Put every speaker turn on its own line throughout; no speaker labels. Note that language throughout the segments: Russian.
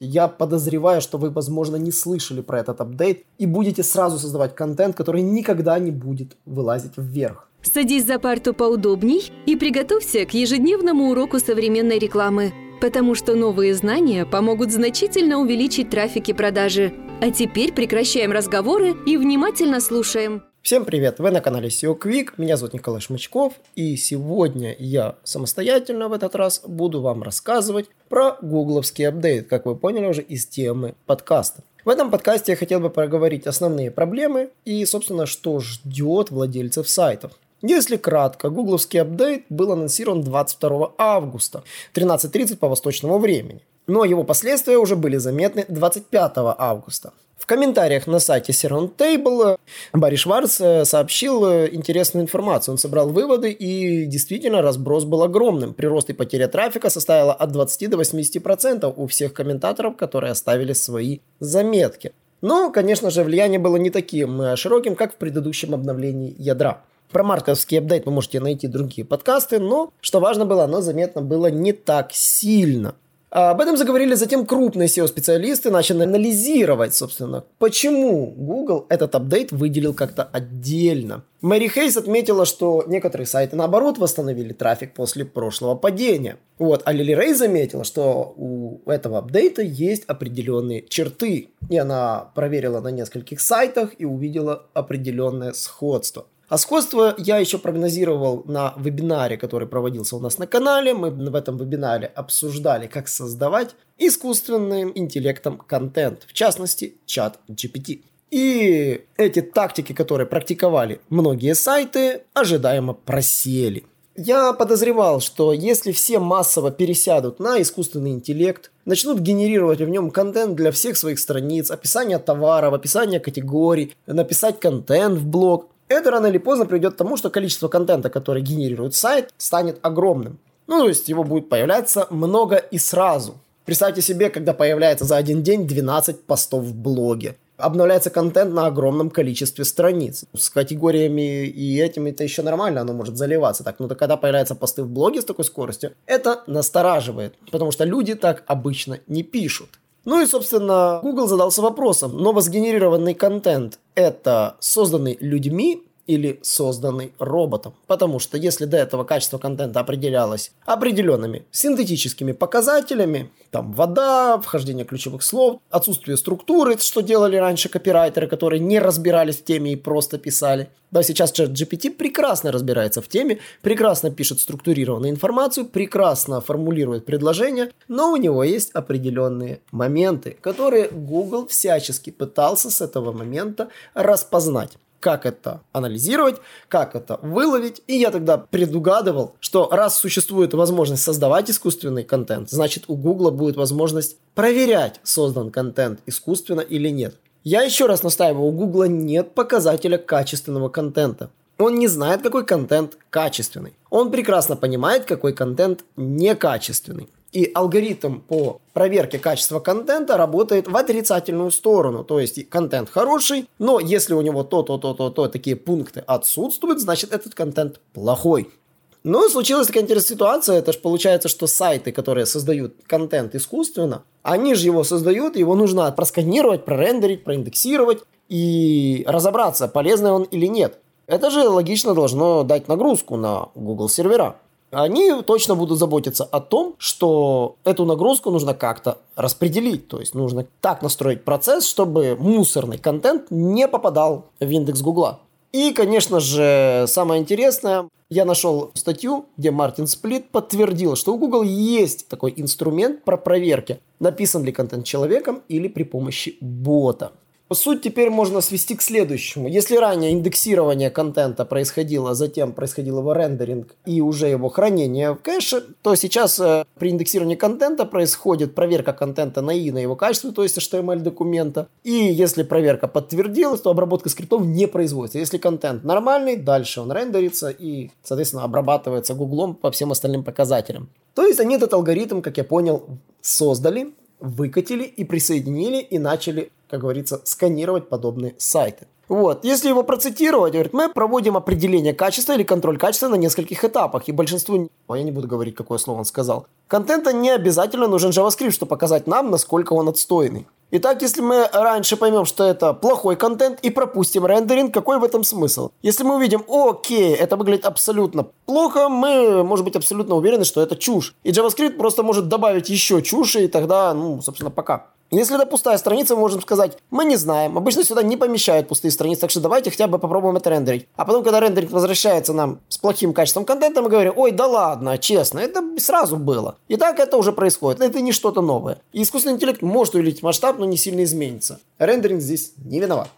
Я подозреваю, что вы, возможно, не слышали про этот апдейт и будете сразу создавать контент, который никогда не будет вылазить вверх.
Садись за парту поудобней и приготовься к ежедневному уроку современной рекламы, потому что новые знания помогут значительно увеличить трафик и продажи. А теперь прекращаем разговоры и внимательно слушаем.
Всем привет! Вы на канале SEO Quick, меня зовут Николай Шмычков, и сегодня я самостоятельно в этот раз буду вам рассказывать про гугловский апдейт, как вы поняли уже из темы подкаста. В этом подкасте я хотел бы проговорить основные проблемы и, собственно, что ждет владельцев сайтов. Если кратко, гугловский апдейт был анонсирован 22 августа, 13.30 по восточному времени. Но его последствия уже были заметны 25 августа. В комментариях на сайте Seron Table Барри Шварц э, сообщил э, интересную информацию. Он собрал выводы, и действительно разброс был огромным. Прирост и потеря трафика составила от 20 до 80% у всех комментаторов, которые оставили свои заметки. Но, конечно же, влияние было не таким э, широким, как в предыдущем обновлении ядра. Про марковский апдейт вы можете найти другие подкасты, но, что важно было, оно заметно было не так сильно. Об этом заговорили затем крупные SEO-специалисты, начали анализировать, собственно, почему Google этот апдейт выделил как-то отдельно. Мэри Хейс отметила, что некоторые сайты, наоборот, восстановили трафик после прошлого падения. Вот, а Лили Рей заметила, что у этого апдейта есть определенные черты. И она проверила на нескольких сайтах и увидела определенное сходство. А сходство я еще прогнозировал на вебинаре, который проводился у нас на канале. Мы в этом вебинаре обсуждали, как создавать искусственным интеллектом контент, в частности, чат GPT. И эти тактики, которые практиковали многие сайты, ожидаемо просели. Я подозревал, что если все массово пересядут на искусственный интеллект, начнут генерировать в нем контент для всех своих страниц, описание товаров, описание категорий, написать контент в блог, это рано или поздно приведет к тому, что количество контента, который генерирует сайт, станет огромным. Ну, то есть его будет появляться много и сразу. Представьте себе, когда появляется за один день 12 постов в блоге. Обновляется контент на огромном количестве страниц. С категориями и этими это еще нормально, оно может заливаться так. Но когда появляются посты в блоге с такой скоростью, это настораживает. Потому что люди так обычно не пишут. Ну и, собственно, Google задался вопросом, новосгенерированный контент – это созданный людьми или созданный роботом. Потому что если до этого качество контента определялось определенными синтетическими показателями, там вода, вхождение ключевых слов, отсутствие структуры, что делали раньше копирайтеры, которые не разбирались в теме и просто писали. Да, сейчас чат GPT прекрасно разбирается в теме, прекрасно пишет структурированную информацию, прекрасно формулирует предложения, но у него есть определенные моменты, которые Google всячески пытался с этого момента распознать как это анализировать, как это выловить. И я тогда предугадывал, что раз существует возможность создавать искусственный контент, значит у Гугла будет возможность проверять, создан контент искусственно или нет. Я еще раз настаиваю, у Гугла нет показателя качественного контента. Он не знает, какой контент качественный. Он прекрасно понимает, какой контент некачественный. И алгоритм по проверке качества контента работает в отрицательную сторону. То есть контент хороший, но если у него то, то, то, то, то, такие пункты отсутствуют, значит этот контент плохой. Но случилась такая интересная ситуация, это же получается, что сайты, которые создают контент искусственно, они же его создают, его нужно просканировать, прорендерить, проиндексировать и разобраться, полезный он или нет. Это же логично должно дать нагрузку на Google сервера они точно будут заботиться о том, что эту нагрузку нужно как-то распределить. То есть нужно так настроить процесс, чтобы мусорный контент не попадал в индекс Гугла. И, конечно же, самое интересное, я нашел статью, где Мартин Сплит подтвердил, что у Google есть такой инструмент про проверки, написан ли контент человеком или при помощи бота. Суть теперь можно свести к следующему. Если ранее индексирование контента происходило, затем происходил его рендеринг и уже его хранение в кэше, то сейчас э, при индексировании контента происходит проверка контента на и на его качество, то есть HTML документа. И если проверка подтвердилась, то обработка скриптов не производится. Если контент нормальный, дальше он рендерится и, соответственно, обрабатывается гуглом по всем остальным показателям. То есть они этот алгоритм, как я понял, создали, выкатили и присоединили и начали, как говорится, сканировать подобные сайты. Вот. Если его процитировать, говорит, мы проводим определение качества или контроль качества на нескольких этапах. И большинству, а я не буду говорить, какое слово он сказал, контента не обязательно нужен JavaScript, чтобы показать нам, насколько он отстойный. Итак, если мы раньше поймем, что это плохой контент и пропустим рендеринг, какой в этом смысл? Если мы увидим, окей, это выглядит абсолютно плохо, мы, может быть, абсолютно уверены, что это чушь. И JavaScript просто может добавить еще чуши, и тогда, ну, собственно, пока. Если это пустая страница, мы можем сказать, мы не знаем. Обычно сюда не помещают пустые страницы, так что давайте хотя бы попробуем это рендерить. А потом, когда рендеринг возвращается нам с плохим качеством контента, мы говорим, ой, да ладно, честно, это сразу было. И так это уже происходит, это не что-то новое. И искусственный интеллект может увеличить масштаб, но не сильно изменится. Рендеринг здесь не виноват.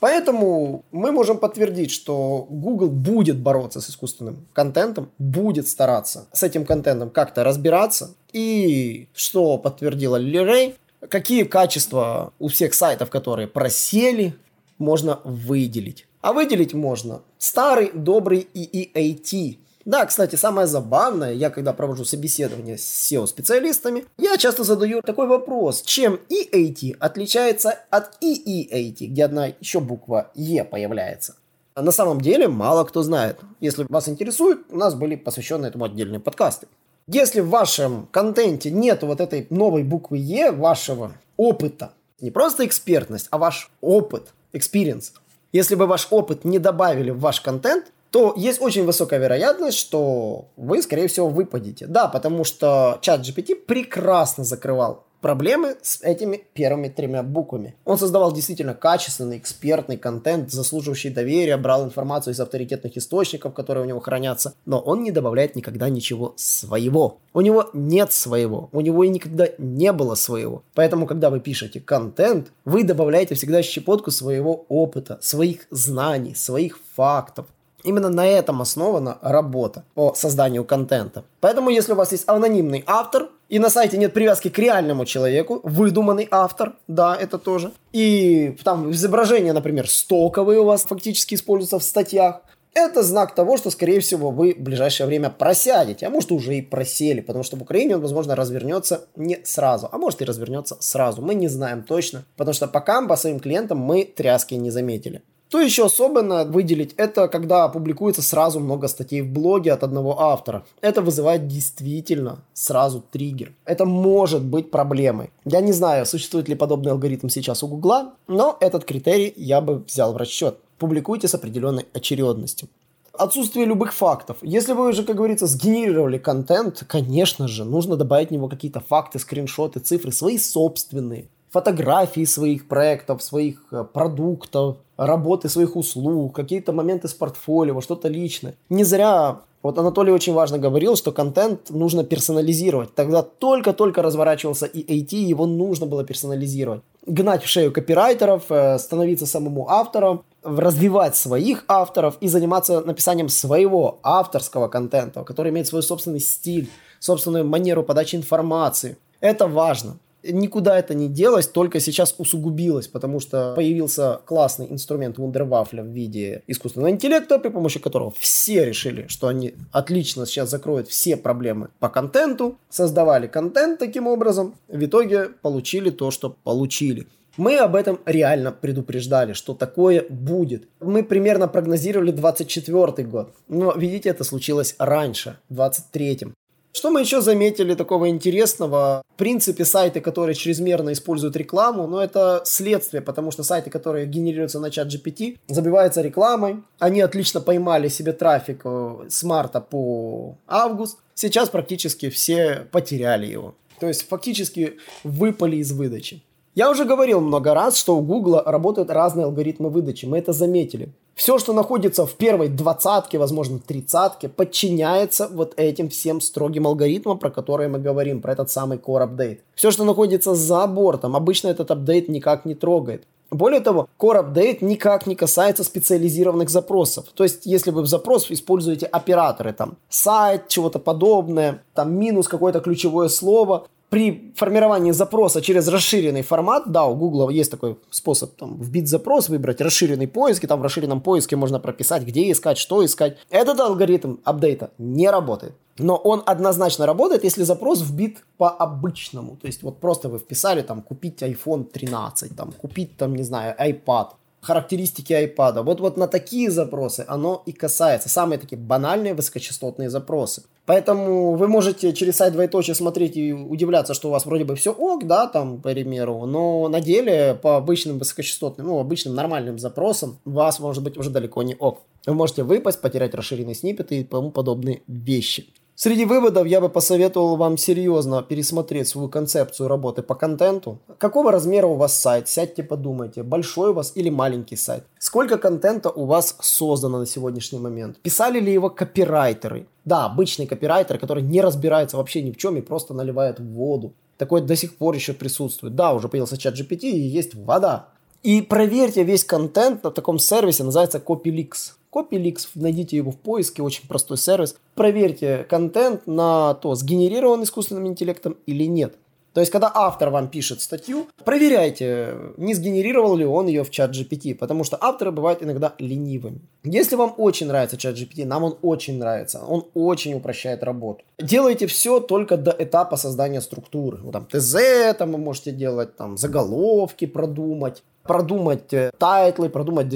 Поэтому мы можем подтвердить, что Google будет бороться с искусственным контентом, будет стараться с этим контентом как-то разбираться. И что подтвердила Лили Рэй, какие качества у всех сайтов, которые просели, можно выделить. А выделить можно старый добрый EEAT. Да, кстати, самое забавное, я когда провожу собеседование с SEO-специалистами, я часто задаю такой вопрос, чем EAT отличается от EEAT, где одна еще буква E появляется. На самом деле мало кто знает. Если вас интересует, у нас были посвящены этому отдельные подкасты. Если в вашем контенте нет вот этой новой буквы Е, вашего опыта, не просто экспертность, а ваш опыт, experience, если бы ваш опыт не добавили в ваш контент, то есть очень высокая вероятность, что вы, скорее всего, выпадете. Да, потому что чат GPT прекрасно закрывал проблемы с этими первыми тремя буквами. Он создавал действительно качественный, экспертный контент, заслуживающий доверия, брал информацию из авторитетных источников, которые у него хранятся, но он не добавляет никогда ничего своего. У него нет своего, у него и никогда не было своего. Поэтому, когда вы пишете контент, вы добавляете всегда щепотку своего опыта, своих знаний, своих фактов. Именно на этом основана работа по созданию контента. Поэтому, если у вас есть анонимный автор, и на сайте нет привязки к реальному человеку, выдуманный автор, да, это тоже. И там изображение, например, стоковые у вас фактически используются в статьях. Это знак того, что, скорее всего, вы в ближайшее время просядете, а может уже и просели, потому что в Украине он, возможно, развернется не сразу, а может и развернется сразу. Мы не знаем точно, потому что пока по своим клиентам мы тряски не заметили. Что еще особенно выделить, это когда публикуется сразу много статей в блоге от одного автора. Это вызывает действительно сразу триггер. Это может быть проблемой. Я не знаю, существует ли подобный алгоритм сейчас у Гугла, но этот критерий я бы взял в расчет. Публикуйте с определенной очередностью. Отсутствие любых фактов. Если вы уже, как говорится, сгенерировали контент, конечно же, нужно добавить в него какие-то факты, скриншоты, цифры, свои собственные фотографии своих проектов, своих э, продуктов, работы своих услуг, какие-то моменты с портфолио, что-то личное. Не зря вот Анатолий очень важно говорил, что контент нужно персонализировать. Тогда только-только разворачивался и IT, его нужно было персонализировать. Гнать в шею копирайтеров, э, становиться самому автором, развивать своих авторов и заниматься написанием своего авторского контента, который имеет свой собственный стиль, собственную манеру подачи информации. Это важно никуда это не делось, только сейчас усугубилось, потому что появился классный инструмент Wunderwaffle в виде искусственного интеллекта, при помощи которого все решили, что они отлично сейчас закроют все проблемы по контенту, создавали контент таким образом, в итоге получили то, что получили. Мы об этом реально предупреждали, что такое будет. Мы примерно прогнозировали 24 год. Но, видите, это случилось раньше, в 23 что мы еще заметили такого интересного? В принципе, сайты, которые чрезмерно используют рекламу, но это следствие, потому что сайты, которые генерируются на чат GPT, забиваются рекламой. Они отлично поймали себе трафик э, с марта по август. Сейчас практически все потеряли его. То есть фактически выпали из выдачи. Я уже говорил много раз, что у Google работают разные алгоритмы выдачи. Мы это заметили. Все, что находится в первой двадцатке, возможно, тридцатке, подчиняется вот этим всем строгим алгоритмам, про которые мы говорим, про этот самый core update. Все, что находится за бортом, обычно этот апдейт никак не трогает. Более того, Core Update никак не касается специализированных запросов. То есть, если вы в запрос используете операторы, там, сайт, чего-то подобное, там, минус какое-то ключевое слово, при формировании запроса через расширенный формат, да, у Google есть такой способ там, вбить запрос, выбрать расширенный поиск, и там в расширенном поиске можно прописать, где искать, что искать. Этот алгоритм апдейта не работает. Но он однозначно работает, если запрос вбит по-обычному. То есть вот просто вы вписали там купить iPhone 13, там купить там, не знаю, iPad. Характеристики iPad. Вот, вот на такие запросы оно и касается. Самые такие банальные высокочастотные запросы. Поэтому вы можете через сайт двоеточие смотреть и удивляться, что у вас вроде бы все ок, да, там, по примеру, но на деле по обычным высокочастотным, ну, обычным нормальным запросам у вас может быть уже далеко не ок. Вы можете выпасть, потерять расширенные сниппеты и тому подобные вещи. Среди выводов я бы посоветовал вам серьезно пересмотреть свою концепцию работы по контенту. Какого размера у вас сайт? Сядьте подумайте, большой у вас или маленький сайт. Сколько контента у вас создано на сегодняшний момент? Писали ли его копирайтеры? Да, обычный копирайтер, который не разбирается вообще ни в чем и просто наливает воду. Такой до сих пор еще присутствует. Да, уже появился чат GPT и есть вода. И проверьте весь контент на таком сервисе, называется CopyLeaks. CopyLeaks, найдите его в поиске, очень простой сервис. Проверьте контент на то, сгенерирован искусственным интеллектом или нет. То есть, когда автор вам пишет статью, проверяйте, не сгенерировал ли он ее в ChatGPT, потому что авторы бывают иногда ленивыми. Если вам очень нравится ChatGPT, нам он очень нравится, он очень упрощает работу. Делайте все только до этапа создания структуры. Вот там ТЗ там вы можете делать, там заголовки продумать, продумать э, title ы, продумать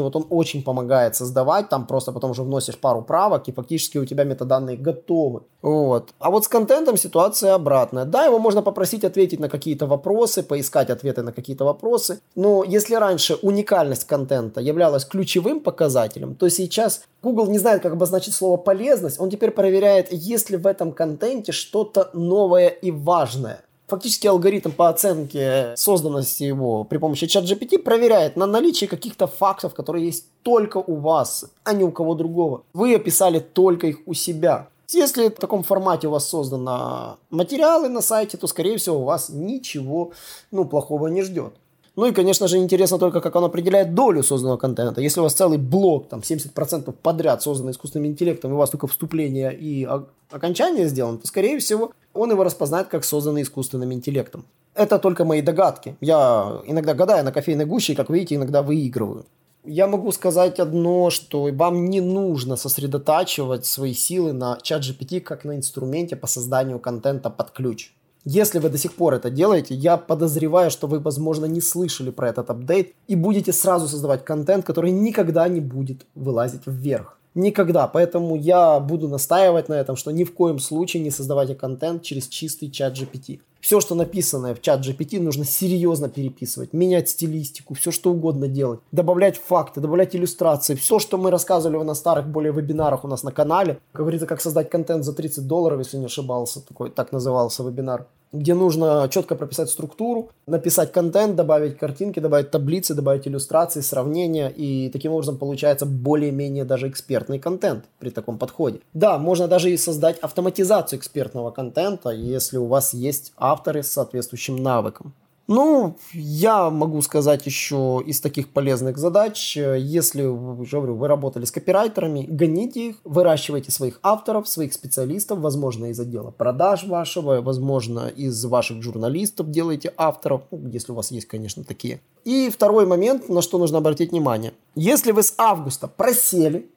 и вот он очень помогает создавать, там просто потом уже вносишь пару правок, и фактически у тебя метаданные готовы. Вот. А вот с контентом ситуация обратная. Да, его можно попросить ответить на какие-то вопросы, поискать ответы на какие-то вопросы, но если раньше уникальность контента являлась ключевым показателем, то сейчас Google не знает, как обозначить слово полезность, он теперь проверяет, есть ли в этом контенте что-то новое и важное. Фактически алгоритм по оценке созданности его при помощи чат GPT проверяет на наличие каких-то фактов, которые есть только у вас, а не у кого другого. Вы описали только их у себя. Если в таком формате у вас созданы материалы на сайте, то, скорее всего, у вас ничего ну, плохого не ждет. Ну и, конечно же, интересно только, как он определяет долю созданного контента. Если у вас целый блок, там, 70% подряд создан искусственным интеллектом, и у вас только вступление и окончание сделано, то, скорее всего, он его распознает как созданный искусственным интеллектом. Это только мои догадки. Я иногда гадаю на кофейной гуще, и, как видите, иногда выигрываю. Я могу сказать одно, что вам не нужно сосредотачивать свои силы на чат GPT как на инструменте по созданию контента под ключ. Если вы до сих пор это делаете, я подозреваю, что вы, возможно, не слышали про этот апдейт и будете сразу создавать контент, который никогда не будет вылазить вверх. Никогда. Поэтому я буду настаивать на этом, что ни в коем случае не создавайте контент через чистый чат GPT. Все, что написанное в чат GPT, нужно серьезно переписывать, менять стилистику, все что угодно делать, добавлять факты, добавлять иллюстрации. Все, что мы рассказывали на старых более вебинарах у нас на канале, говорится, как создать контент за 30 долларов, если не ошибался, такой, так назывался вебинар где нужно четко прописать структуру, написать контент, добавить картинки, добавить таблицы, добавить иллюстрации, сравнения, и таким образом получается более-менее даже экспертный контент при таком подходе. Да, можно даже и создать автоматизацию экспертного контента, если у вас есть авторы с соответствующим навыком. Ну, я могу сказать еще из таких полезных задач, если, говорю, вы работали с копирайтерами, гоните их, выращивайте своих авторов, своих специалистов, возможно, из отдела продаж вашего, возможно, из ваших журналистов делайте авторов, ну, если у вас есть, конечно, такие. И второй момент, на что нужно обратить внимание. Если вы с августа просели,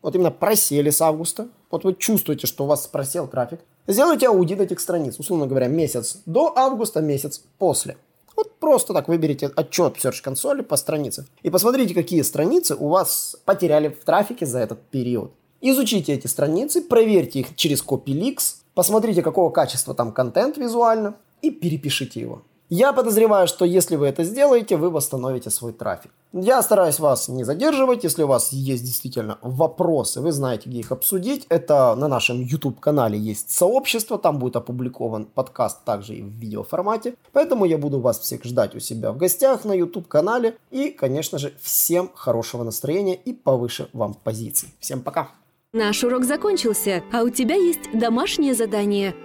вот именно просели с августа, вот вы чувствуете, что у вас просел трафик, сделайте аудит этих страниц, условно говоря, месяц до августа, месяц после. Просто так выберите отчет в Search консоли по странице и посмотрите, какие страницы у вас потеряли в трафике за этот период. Изучите эти страницы, проверьте их через CopyLeaks, посмотрите, какого качества там контент визуально и перепишите его. Я подозреваю, что если вы это сделаете, вы восстановите свой трафик. Я стараюсь вас не задерживать. Если у вас есть действительно вопросы, вы знаете, где их обсудить. Это на нашем YouTube-канале есть сообщество. Там будет опубликован подкаст также и в видеоформате. Поэтому я буду вас всех ждать у себя в гостях на YouTube-канале. И, конечно же, всем хорошего настроения и повыше вам позиций. Всем пока!
Наш урок закончился, а у тебя есть домашнее задание –